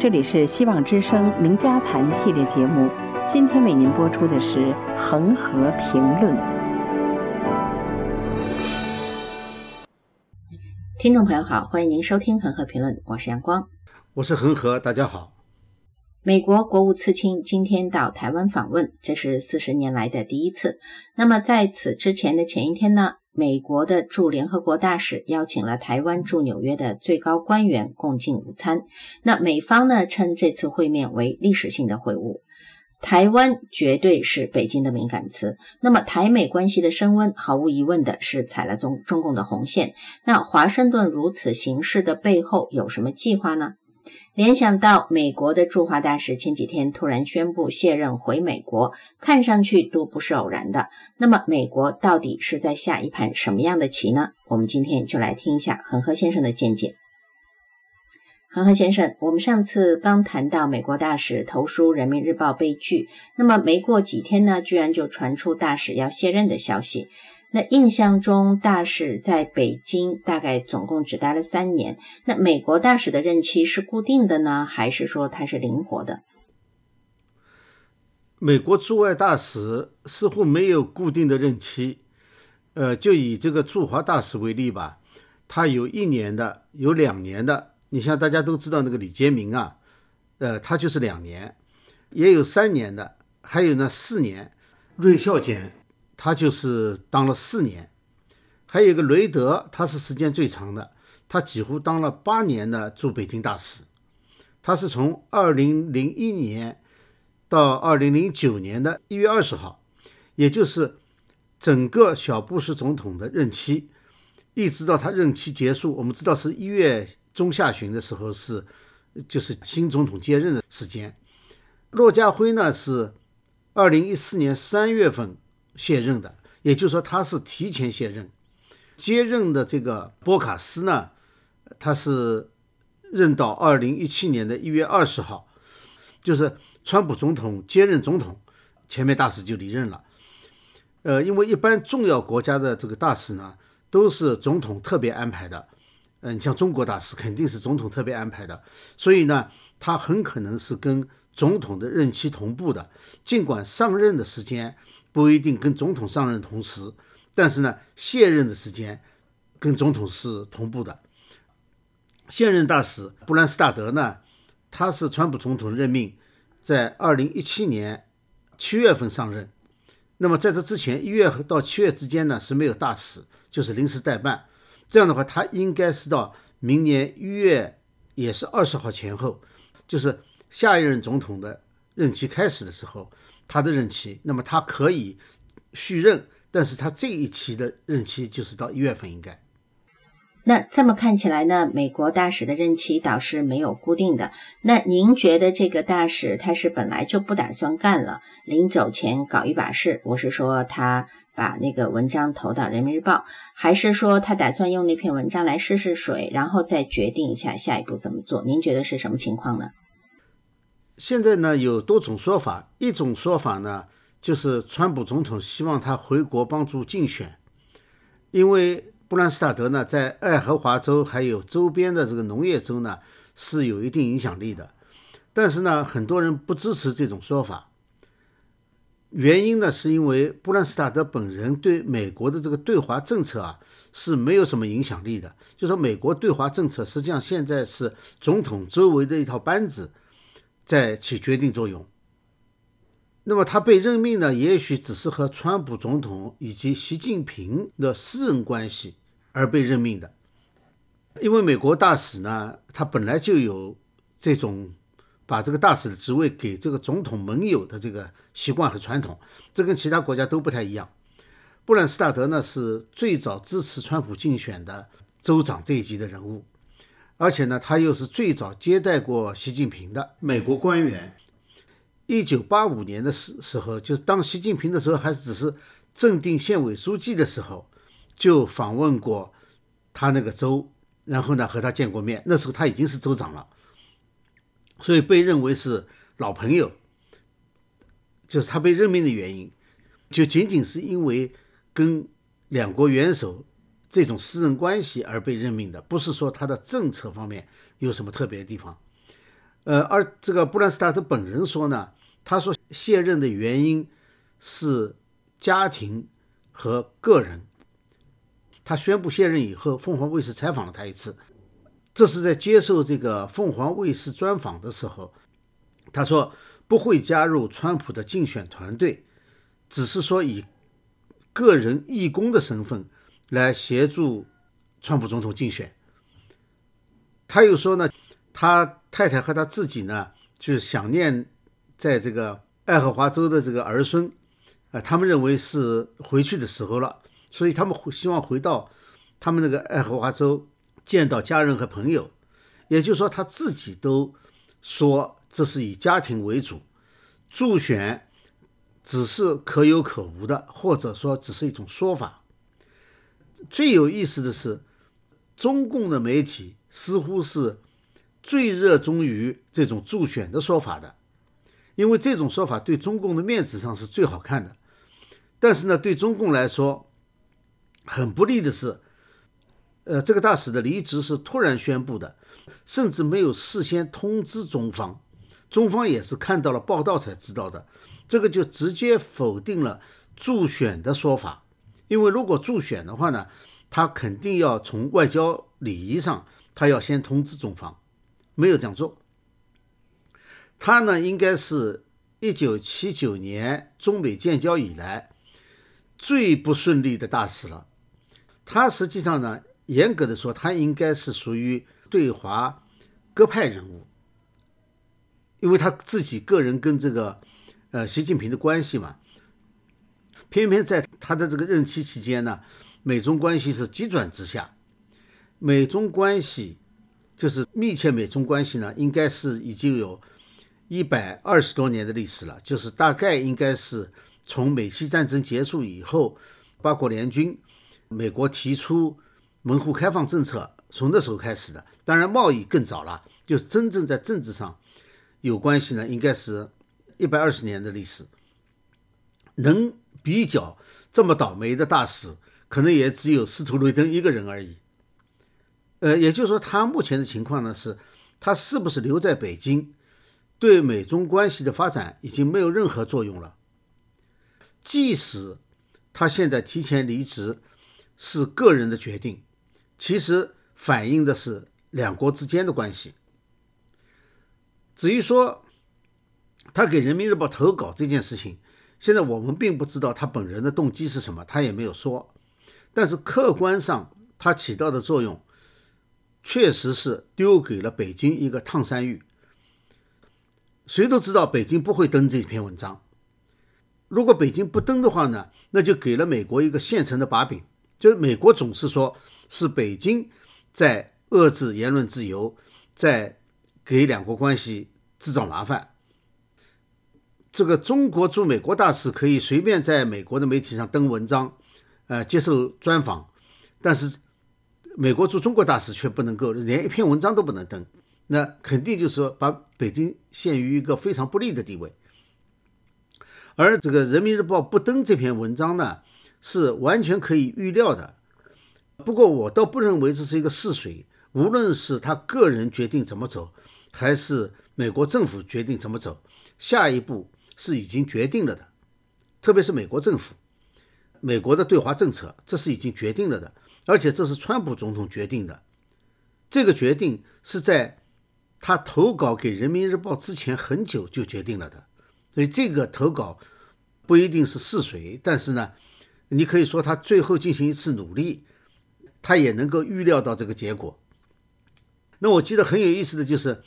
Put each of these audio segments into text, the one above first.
这里是希望之声名家谈系列节目，今天为您播出的是《恒河评论》。听众朋友好，欢迎您收听《恒河评论》，我是阳光，我是恒河，大家好。美国国务次卿今天到台湾访问，这是四十年来的第一次。那么在此之前的前一天呢？美国的驻联合国大使邀请了台湾驻纽约的最高官员共进午餐。那美方呢称这次会面为历史性的会晤。台湾绝对是北京的敏感词。那么台美关系的升温，毫无疑问的是踩了中中共的红线。那华盛顿如此行事的背后有什么计划呢？联想到美国的驻华大使前几天突然宣布卸任回美国，看上去都不是偶然的。那么，美国到底是在下一盘什么样的棋呢？我们今天就来听一下恒河先生的见解。恒河先生，我们上次刚谈到美国大使投书《人民日报》被拒，那么没过几天呢，居然就传出大使要卸任的消息。那印象中，大使在北京大概总共只待了三年。那美国大使的任期是固定的呢，还是说它是灵活的？美国驻外大使似乎没有固定的任期。呃，就以这个驻华大使为例吧，他有一年的，有两年的。你像大家都知道那个李杰明啊，呃，他就是两年，也有三年的，还有呢四年，芮孝俭。他就是当了四年，还有一个雷德，他是时间最长的，他几乎当了八年的驻北京大使。他是从二零零一年到二零零九年的一月二十号，也就是整个小布什总统的任期，一直到他任期结束。我们知道是一月中下旬的时候是，就是新总统接任的时间。骆家辉呢是二零一四年三月份。卸任的，也就是说他是提前卸任。接任的这个波卡斯呢，他是任到二零一七年的一月二十号，就是川普总统接任总统，前面大使就离任了。呃，因为一般重要国家的这个大使呢，都是总统特别安排的。嗯，像中国大使肯定是总统特别安排的，所以呢，他很可能是跟总统的任期同步的，尽管上任的时间。不一定跟总统上任同时，但是呢，卸任的时间跟总统是同步的。现任大使布兰斯大德呢，他是川普总统任命，在二零一七年七月份上任。那么在这之前，一月到七月之间呢是没有大使，就是临时代办。这样的话，他应该是到明年一月，也是二十号前后，就是下一任总统的任期开始的时候。他的任期，那么他可以续任，但是他这一期的任期就是到一月份应该。那这么看起来呢，美国大使的任期倒是没有固定的。那您觉得这个大使他是本来就不打算干了，临走前搞一把事？我是说他把那个文章投到人民日报，还是说他打算用那篇文章来试试水，然后再决定一下下一步怎么做？您觉得是什么情况呢？现在呢有多种说法，一种说法呢就是川普总统希望他回国帮助竞选，因为布兰斯塔德呢在爱荷华州还有周边的这个农业州呢是有一定影响力的，但是呢很多人不支持这种说法，原因呢是因为布兰斯塔德本人对美国的这个对华政策啊是没有什么影响力的，就说美国对华政策实际上现在是总统周围的一套班子。在起决定作用。那么他被任命呢，也许只是和川普总统以及习近平的私人关系而被任命的。因为美国大使呢，他本来就有这种把这个大使的职位给这个总统盟友的这个习惯和传统，这跟其他国家都不太一样。布兰斯塔德呢，是最早支持川普竞选的州长这一级的人物。而且呢，他又是最早接待过习近平的美国官员。一九八五年的时时候，就是当习近平的时候还只是正定县委书记的时候，就访问过他那个州，然后呢和他见过面。那时候他已经是州长了，所以被认为是老朋友。就是他被任命的原因，就仅仅是因为跟两国元首。这种私人关系而被任命的，不是说他的政策方面有什么特别的地方。呃，而这个布兰斯塔特本人说呢，他说卸任的原因是家庭和个人。他宣布卸任以后，凤凰卫视采访了他一次，这是在接受这个凤凰卫视专访的时候，他说不会加入川普的竞选团队，只是说以个人义工的身份来协助川普总统竞选。他又说呢，他太太和他自己呢，就是想念在这个爱荷华州的这个儿孙，啊，他们认为是回去的时候了。所以他们希望回到他们那个爱荷华州见到家人和朋友，也就是说他自己都说这是以家庭为主，助选只是可有可无的，或者说只是一种说法。最有意思的是，中共的媒体似乎是最热衷于这种助选的说法的，因为这种说法对中共的面子上是最好看的，但是呢，对中共来说。很不利的是，呃，这个大使的离职是突然宣布的，甚至没有事先通知中方，中方也是看到了报道才知道的，这个就直接否定了助选的说法。因为如果助选的话呢，他肯定要从外交礼仪上，他要先通知中方，没有这样做。他呢，应该是一九七九年中美建交以来最不顺利的大使了。他实际上呢，严格的说，他应该是属于对华各派人物，因为他自己个人跟这个呃习近平的关系嘛，偏偏在他的这个任期期间呢，美中关系是急转直下，美中关系就是密切美中关系呢，应该是已经有一百二十多年的历史了，就是大概应该是从美西战争结束以后，八国联军。美国提出门户开放政策，从那时候开始的。当然，贸易更早了，就是真正在政治上有关系呢，应该是一百二十年的历史。能比较这么倒霉的大使，可能也只有斯图雷登一个人而已。呃，也就是说，他目前的情况呢，是他是不是留在北京，对美中关系的发展已经没有任何作用了。即使他现在提前离职。是个人的决定，其实反映的是两国之间的关系。至于说他给人民日报投稿这件事情，现在我们并不知道他本人的动机是什么，他也没有说。但是客观上，他起到的作用确实是丢给了北京一个烫山芋。谁都知道北京不会登这篇文章，如果北京不登的话呢，那就给了美国一个现成的把柄。就是美国总是说，是北京在遏制言论自由，在给两国关系制造麻烦。这个中国驻美国大使可以随便在美国的媒体上登文章，呃，接受专访，但是美国驻中国大使却不能够，连一篇文章都不能登。那肯定就是说，把北京陷于一个非常不利的地位。而这个人民日报不登这篇文章呢？是完全可以预料的，不过我倒不认为这是一个试水。无论是他个人决定怎么走，还是美国政府决定怎么走，下一步是已经决定了的。特别是美国政府，美国的对华政策，这是已经决定了的，而且这是川普总统决定的。这个决定是在他投稿给《人民日报》之前很久就决定了的，所以这个投稿不一定是试水，但是呢。你可以说他最后进行一次努力，他也能够预料到这个结果。那我记得很有意思的就是，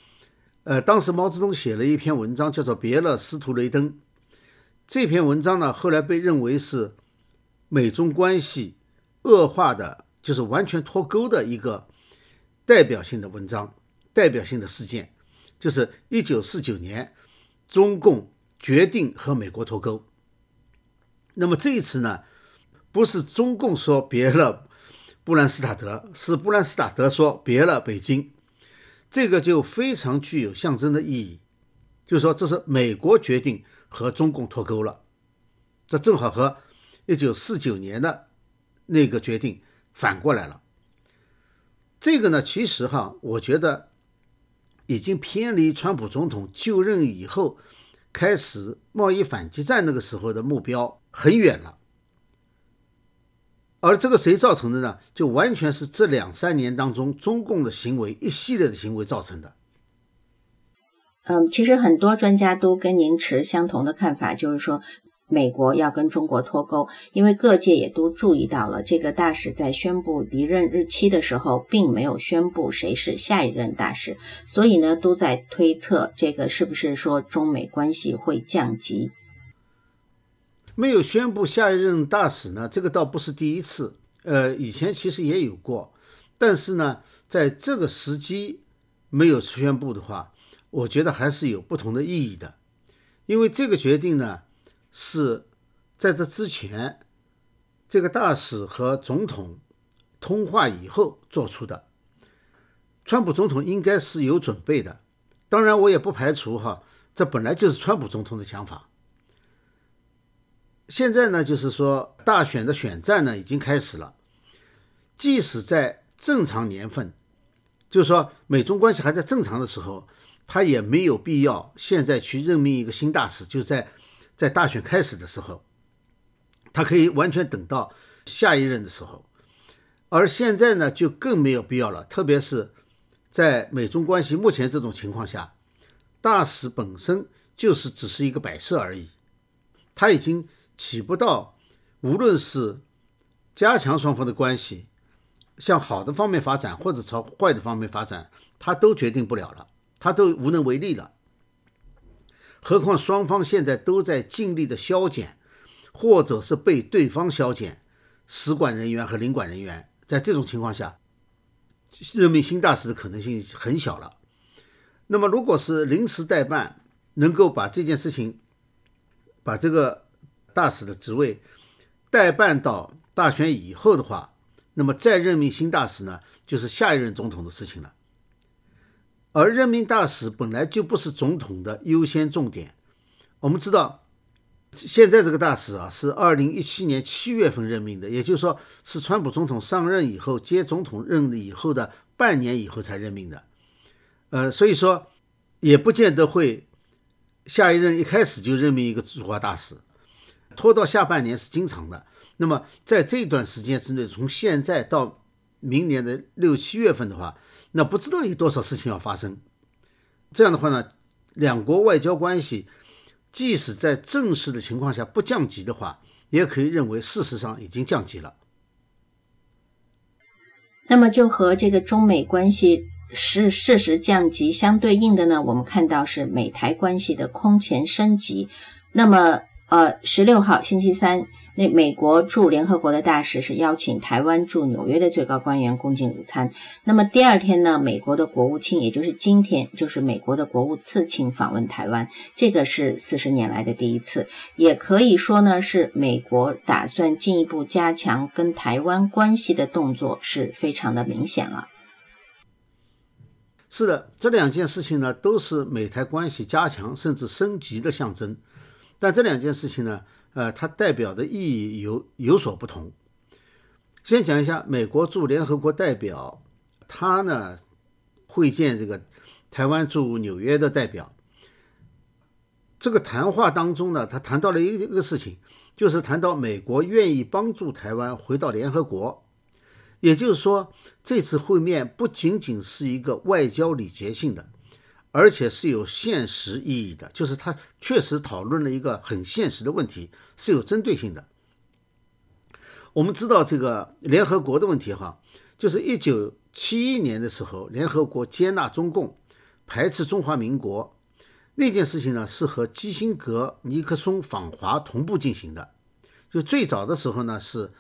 呃，当时毛泽东写了一篇文章，叫做《别了，司徒雷登》。这篇文章呢，后来被认为是美中关系恶化的，就是完全脱钩的一个代表性的文章、代表性的事件，就是一九四九年中共决定和美国脱钩。那么这一次呢？不是中共说别了布兰斯塔德，是布兰斯塔德说别了北京，这个就非常具有象征的意义。就是说，这是美国决定和中共脱钩了，这正好和一九四九年的那个决定反过来了。这个呢，其实哈，我觉得已经偏离川普总统就任以后开始贸易反击战那个时候的目标很远了。而这个谁造成的呢？就完全是这两三年当中中共的行为一系列的行为造成的。嗯，其实很多专家都跟您持相同的看法，就是说美国要跟中国脱钩，因为各界也都注意到了，这个大使在宣布离任日期的时候，并没有宣布谁是下一任大使，所以呢，都在推测这个是不是说中美关系会降级。没有宣布下一任大使呢，这个倒不是第一次，呃，以前其实也有过，但是呢，在这个时机没有宣布的话。我觉得还是有不同的意义的，因为这个决定呢是在这之前，这个大使和总统通话以后做出的。川普总统应该是有准备的，当然我也不排除哈，这本来就是川普总统的想法。现在呢，就是说大选的选战呢已经开始了，即使在正常年份，就是说美中关系还在正常的时候。他也没有必要现在去任命一个新大使，就在在大选开始的时候，他可以完全等到下一任的时候。而现在呢，就更没有必要了，特别是在美中关系目前这种情况下，大使本身就是只是一个摆设而已，他已经起不到无论是加强双方的关系，向好的方面发展，或者朝坏的方面发展，他都决定不了了。他都无能为力了，何况双方现在都在尽力的削减，或者是被对方削减使馆人员和领馆人员。在这种情况下，任命新大使的可能性很小了。那么，如果是临时代办，能够把这件事情，把这个大使的职位代办到大选以后的话，那么再任命新大使呢，就是下一任总统的事情了。而任命大使本来就不是总统的优先重点。我们知道，现在这个大使啊是二零一七年七月份任命的，也就是说是川普总统上任以后接总统任以后的半年以后才任命的。呃，所以说也不见得会下一任一开始就任命一个驻华大使，拖到下半年是经常的。那么在这段时间之内，从现在到明年的六七月份的话。那不知道有多少事情要发生，这样的话呢，两国外交关系即使在正式的情况下不降级的话，也可以认为事实上已经降级了。那么就和这个中美关系是事实降级相对应的呢，我们看到是美台关系的空前升级。那么。呃，十六号星期三，那美国驻联合国的大使是邀请台湾驻纽约的最高官员共进午餐。那么第二天呢，美国的国务卿，也就是今天，就是美国的国务次卿访问台湾，这个是四十年来的第一次，也可以说呢，是美国打算进一步加强跟台湾关系的动作是非常的明显了。是的，这两件事情呢，都是美台关系加强甚至升级的象征。但这两件事情呢，呃，它代表的意义有有所不同。先讲一下美国驻联合国代表，他呢会见这个台湾驻纽约的代表。这个谈话当中呢，他谈到了一个事情，就是谈到美国愿意帮助台湾回到联合国。也就是说，这次会面不仅仅是一个外交礼节性的。而且是有现实意义的，就是他确实讨论了一个很现实的问题，是有针对性的。我们知道这个联合国的问题哈，就是一九七一年的时候，联合国接纳中共，排斥中华民国那件事情呢，是和基辛格、尼克松访华同步进行的。就最早的时候呢，是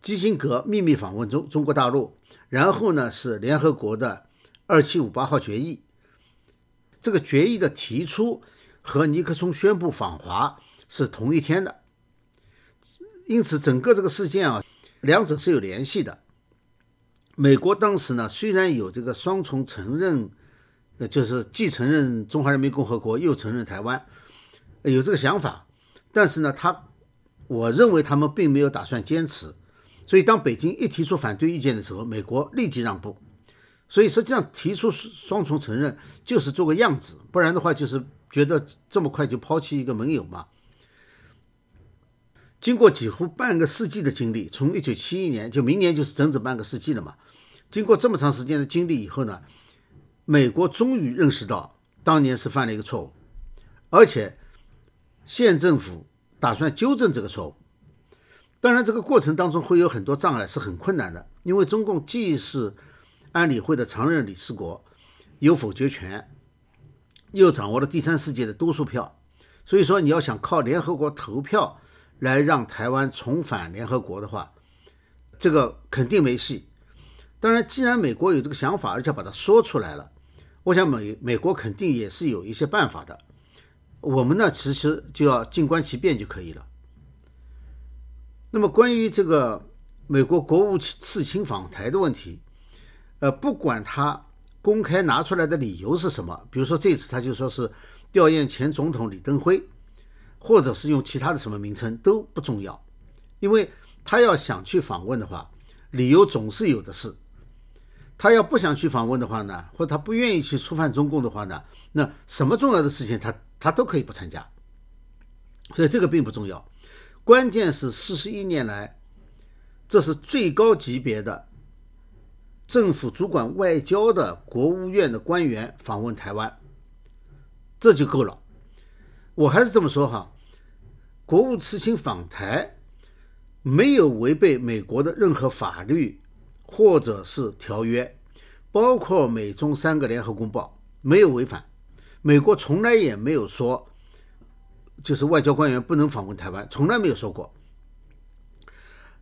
基辛格秘密访问中中国大陆，然后呢是联合国的二七五八号决议。这个决议的提出和尼克松宣布访华是同一天的，因此整个这个事件啊，两者是有联系的。美国当时呢，虽然有这个双重承认，呃，就是既承认中华人民共和国，又承认台湾，有这个想法，但是呢，他我认为他们并没有打算坚持。所以当北京一提出反对意见的时候，美国立即让步。所以实际上提出双重承认就是做个样子，不然的话就是觉得这么快就抛弃一个盟友嘛。经过几乎半个世纪的经历，从一九七一年就明年就是整整半个世纪了嘛。经过这么长时间的经历以后呢，美国终于认识到当年是犯了一个错误，而且县政府打算纠正这个错误。当然，这个过程当中会有很多障碍，是很困难的，因为中共既是安理会的常任理事国，有否决权，又掌握了第三世界的多数票，所以说你要想靠联合国投票。来让台湾重返联合国的话，这个肯定没戏。当然，既然美国有这个想法，而且把它说出来了，我想美美国肯定也是有一些办法的。我们呢，其实就要静观其变就可以了。那么，关于这个美国国务次卿访台的问题，呃，不管他公开拿出来的理由是什么，比如说这次他就说是吊唁前总统李登辉。或者是用其他的什么名称都不重要，因为他要想去访问的话，理由总是有的是。他要不想去访问的话呢，或他不愿意去触犯中共的话呢，那什么重要的事情他他都可以不参加。所以这个并不重要，关键是四十一年来，这是最高级别的政府主管外交的国务院的官员访问台湾，这就够了。我还是这么说哈，国务次卿访台没有违背美国的任何法律或者是条约，包括美中三个联合公报没有违反。美国从来也没有说，就是外交官员不能访问台湾，从来没有说过。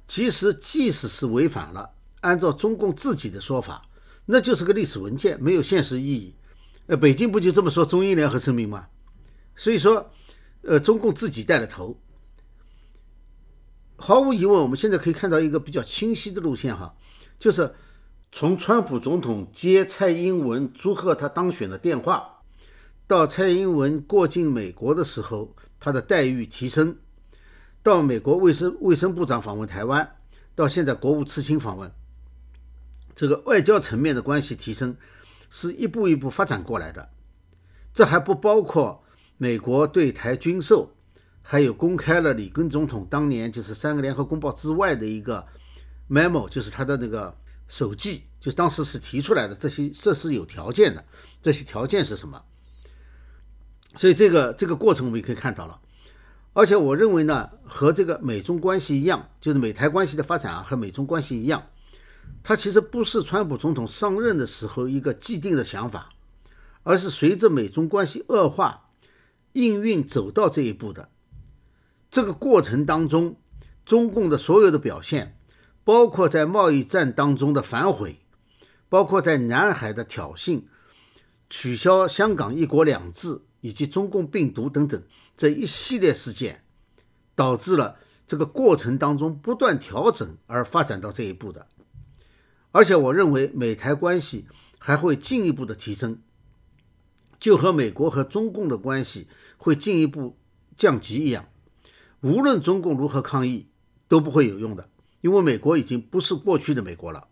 其实，即使是违反了，按照中共自己的说法，那就是个历史文件，没有现实意义。呃，北京不就这么说中英联合声明吗？所以说，呃，中共自己带了头。毫无疑问，我们现在可以看到一个比较清晰的路线哈，就是从川普总统接蔡英文祝贺他当选的电话，到蔡英文过境美国的时候，他的待遇提升，到美国卫生卫生部长访问台湾，到现在国务次卿访问，这个外交层面的关系提升，是一步一步发展过来的。这还不包括。美国对台军售，还有公开了里根总统当年就是三个联合公报之外的一个 memo，就是他的那个手记，就当时是提出来的这些，这是有条件的。这些条件是什么？所以这个这个过程我们也可以看到了。而且我认为呢，和这个美中关系一样，就是美台关系的发展啊，和美中关系一样，它其实不是川普总统上任的时候一个既定的想法，而是随着美中关系恶化。应运走到这一步的这个过程当中，中共的所有的表现，包括在贸易战当中的反悔，包括在南海的挑衅、取消香港一国两制以及中共病毒等等这一系列事件，导致了这个过程当中不断调整而发展到这一步的。而且我认为美台关系还会进一步的提升，就和美国和中共的关系。会进一步降级一样，无论中共如何抗议都不会有用的，因为美国已经不是过去的美国了。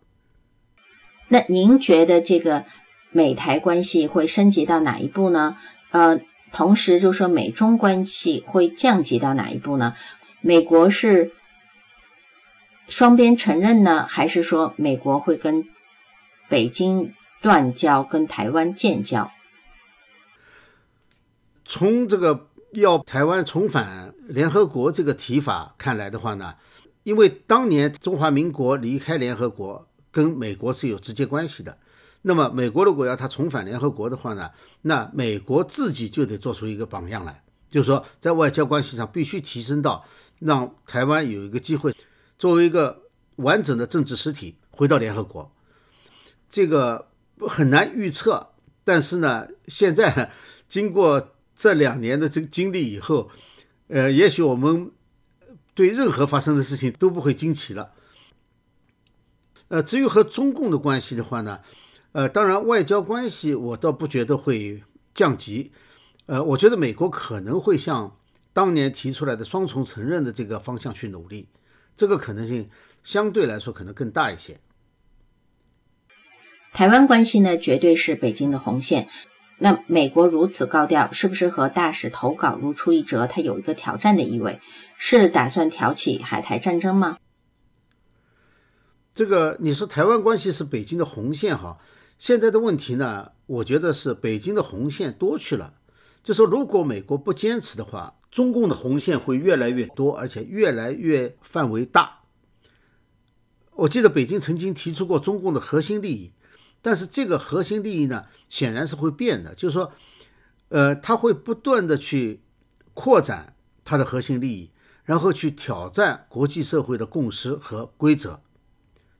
那您觉得这个美台关系会升级到哪一步呢？呃，同时就说美中关系会降级到哪一步呢？美国是双边承认呢，还是说美国会跟北京断交，跟台湾建交？从这个要台湾重返联合国这个提法看来的话呢，因为当年中华民国离开联合国跟美国是有直接关系的，那么美国如果要他重返联合国的话呢，那美国自己就得做出一个榜样来，就是说在外交关系上必须提升到让台湾有一个机会作为一个完整的政治实体回到联合国，这个很难预测，但是呢，现在经过。这两年的这个经历以后，呃，也许我们对任何发生的事情都不会惊奇了。呃，至于和中共的关系的话呢，呃，当然外交关系我倒不觉得会降级。呃，我觉得美国可能会向当年提出来的双重承认的这个方向去努力，这个可能性相对来说可能更大一些。台湾关系呢，绝对是北京的红线。那美国如此高调，是不是和大使投稿如出一辙？它有一个挑战的意味，是打算挑起海台战争吗？这个你说台湾关系是北京的红线哈，现在的问题呢，我觉得是北京的红线多去了。就说如果美国不坚持的话，中共的红线会越来越多，而且越来越范围大。我记得北京曾经提出过中共的核心利益。但是这个核心利益呢，显然是会变的，就是说，呃，他会不断的去扩展他的核心利益，然后去挑战国际社会的共识和规则，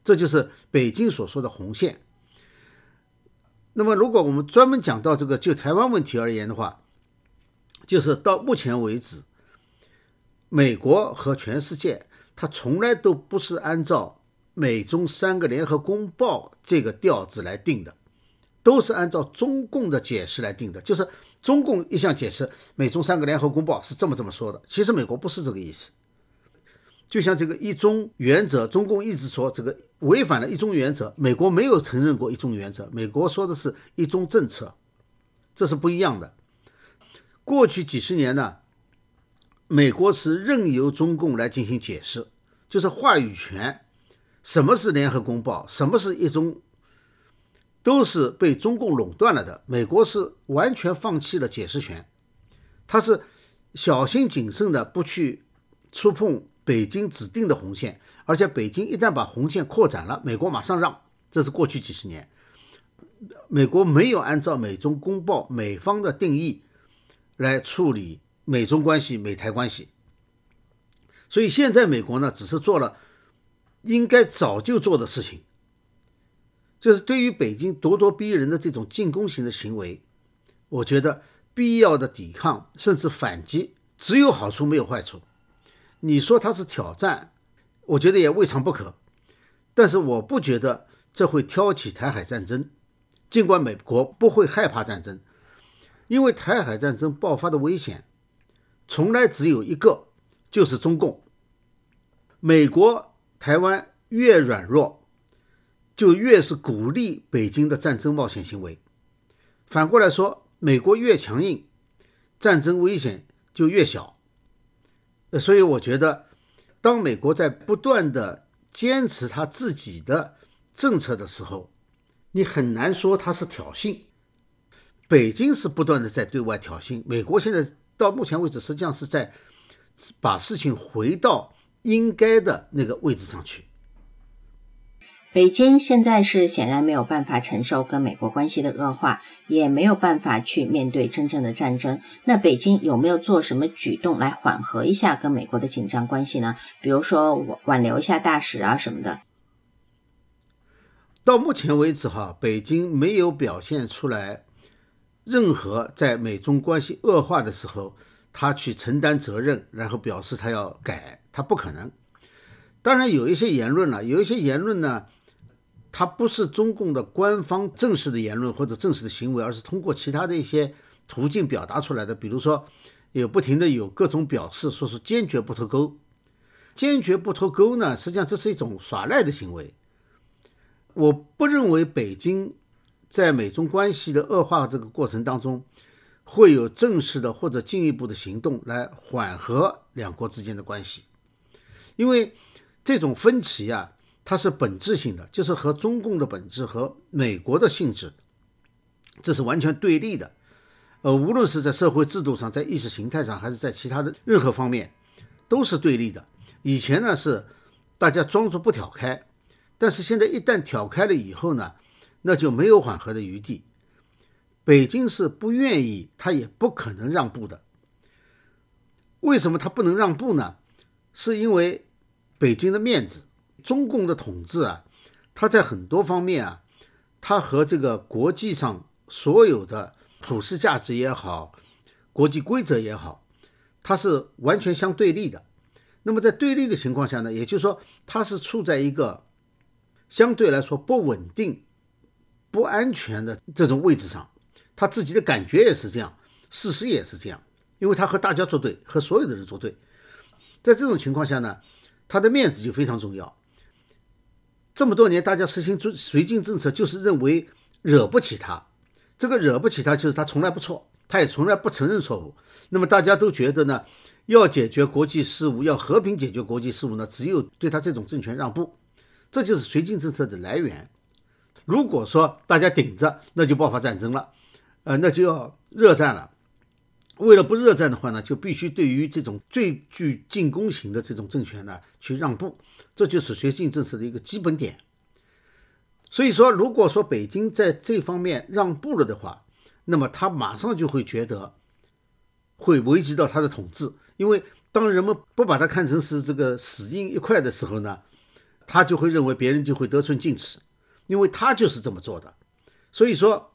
这就是北京所说的红线。那么，如果我们专门讲到这个就台湾问题而言的话，就是到目前为止，美国和全世界，它从来都不是按照。美中三个联合公报这个调子来定的，都是按照中共的解释来定的。就是中共一向解释，美中三个联合公报是这么这么说的。其实美国不是这个意思。就像这个一中原则，中共一直说这个违反了一中原则，美国没有承认过一中原则，美国说的是一中政策，这是不一样的。过去几十年呢，美国是任由中共来进行解释，就是话语权。什么是联合公报？什么是一中？都是被中共垄断了的。美国是完全放弃了解释权，他是小心谨慎的不去触碰北京指定的红线，而且北京一旦把红线扩展了，美国马上让。这是过去几十年，美国没有按照美中公报美方的定义来处理美中关系、美台关系，所以现在美国呢，只是做了。应该早就做的事情，就是对于北京咄咄逼人的这种进攻型的行为，我觉得必要的抵抗甚至反击只有好处没有坏处。你说它是挑战，我觉得也未尝不可。但是我不觉得这会挑起台海战争，尽管美国不会害怕战争，因为台海战争爆发的危险从来只有一个，就是中共，美国。台湾越软弱，就越是鼓励北京的战争冒险行为。反过来说，美国越强硬，战争危险就越小。所以我觉得，当美国在不断的坚持他自己的政策的时候，你很难说他是挑衅。北京是不断的在对外挑衅，美国现在到目前为止，实际上是在把事情回到。应该的那个位置上去。北京现在是显然没有办法承受跟美国关系的恶化，也没有办法去面对真正的战争。那北京有没有做什么举动来缓和一下跟美国的紧张关系呢？比如说挽留一下大使啊什么的。到目前为止，哈，北京没有表现出来任何在美中关系恶化的时候，他去承担责任，然后表示他要改。他不可能。当然有一些言论了，有一些言论呢，它不是中共的官方正式的言论或者正式的行为，而是通过其他的一些途径表达出来的。比如说，有不停的有各种表示，说是坚决不脱钩。坚决不脱钩呢，实际上这是一种耍赖的行为。我不认为北京在美中关系的恶化这个过程当中。会有正式的或者进一步的行动来缓和两国之间的关系，因为这种分歧啊，它是本质性的，就是和中共的本质和美国的性质，这是完全对立的。呃，无论是在社会制度上，在意识形态上，还是在其他的任何方面，都是对立的。以前呢是大家装作不挑开，但是现在一旦挑开了以后呢，那就没有缓和的余地。北京是不愿意，他也不可能让步的。为什么他不能让步呢？是因为北京的面子，中共的统治啊，他在很多方面啊，他和这个国际上所有的普世价值也好，国际规则也好，它是完全相对立的。那么在对立的情况下呢，也就是说，它是处在一个相对来说不稳定、不安全的这种位置上。他自己的感觉也是这样，事实也是这样，因为他和大家作对，和所有的人作对，在这种情况下呢，他的面子就非常重要。这么多年，大家实行绥绥靖政策，就是认为惹不起他。这个惹不起他，就是他从来不错，他也从来不承认错误。那么大家都觉得呢，要解决国际事务，要和平解决国际事务呢，只有对他这种政权让步。这就是绥靖政策的来源。如果说大家顶着，那就爆发战争了，呃，那就要热战了。为了不热战的话呢，就必须对于这种最具进攻型的这种政权呢去让步，这就是绥靖政策的一个基本点。所以说，如果说北京在这方面让步了的话，那么他马上就会觉得会危及到他的统治，因为当人们不把他看成是这个死硬一块的时候呢，他就会认为别人就会得寸进尺，因为他就是这么做的。所以说，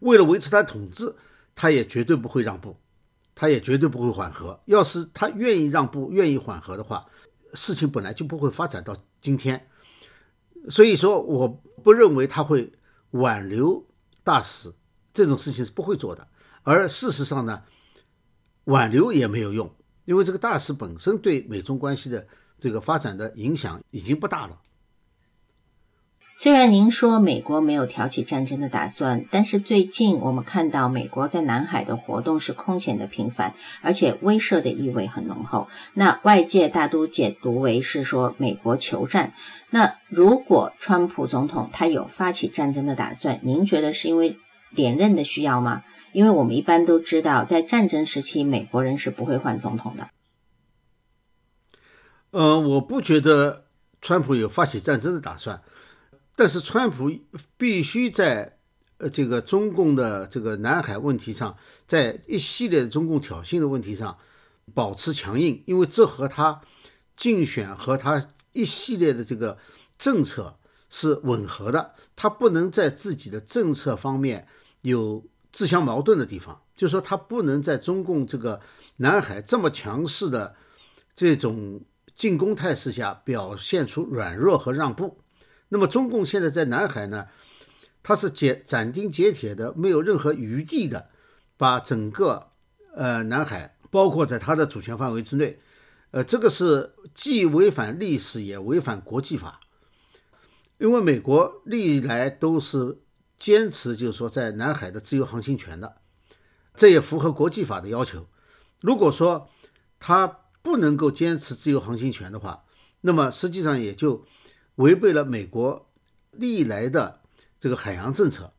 为了维持他统治。他也绝对不会让步，他也绝对不会缓和。要是他愿意让步、愿意缓和的话，事情本来就不会发展到今天。所以说，我不认为他会挽留大使这种事情是不会做的。而事实上呢，挽留也没有用，因为这个大使本身对美中关系的这个发展的影响已经不大了。虽然您说美国没有挑起战争的打算，但是最近我们看到美国在南海的活动是空前的频繁，而且威慑的意味很浓厚。那外界大都解读为是说美国求战。那如果川普总统他有发起战争的打算，您觉得是因为连任的需要吗？因为我们一般都知道，在战争时期美国人是不会换总统的。呃，我不觉得川普有发起战争的打算。但是，川普必须在呃这个中共的这个南海问题上，在一系列的中共挑衅的问题上保持强硬，因为这和他竞选和他一系列的这个政策是吻合的。他不能在自己的政策方面有自相矛盾的地方，就是说，他不能在中共这个南海这么强势的这种进攻态势下表现出软弱和让步。那么中共现在在南海呢，它是解斩钉截铁的，没有任何余地的，把整个呃南海包括在它的主权范围之内，呃，这个是既违反历史也违反国际法，因为美国历来都是坚持就是说在南海的自由航行权的，这也符合国际法的要求。如果说他不能够坚持自由航行权的话，那么实际上也就。违背了美国历来的这个海洋政策，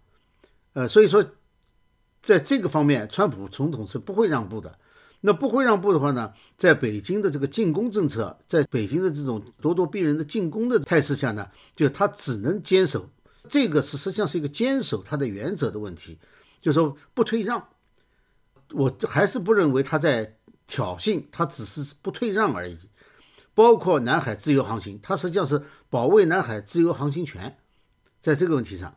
呃，所以说，在这个方面，川普总统是不会让步的。那不会让步的话呢，在北京的这个进攻政策，在北京的这种咄咄逼人的进攻的态势下呢，就他只能坚守。这个是实际上是一个坚守他的原则的问题，就说不退让。我还是不认为他在挑衅，他只是不退让而已。包括南海自由航行，它实际上是保卫南海自由航行权。在这个问题上，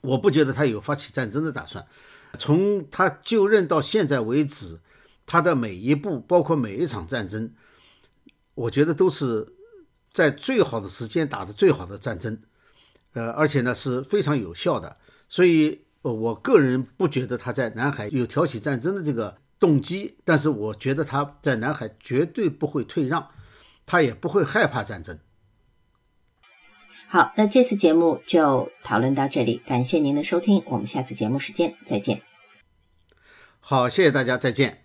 我不觉得他有发起战争的打算。从他就任到现在为止，他的每一步，包括每一场战争，我觉得都是在最好的时间打的最好的战争，呃，而且呢是非常有效的。所以，我个人不觉得他在南海有挑起战争的这个动机，但是我觉得他在南海绝对不会退让。他也不会害怕战争。好，那这次节目就讨论到这里，感谢您的收听，我们下次节目时间再见。好，谢谢大家，再见。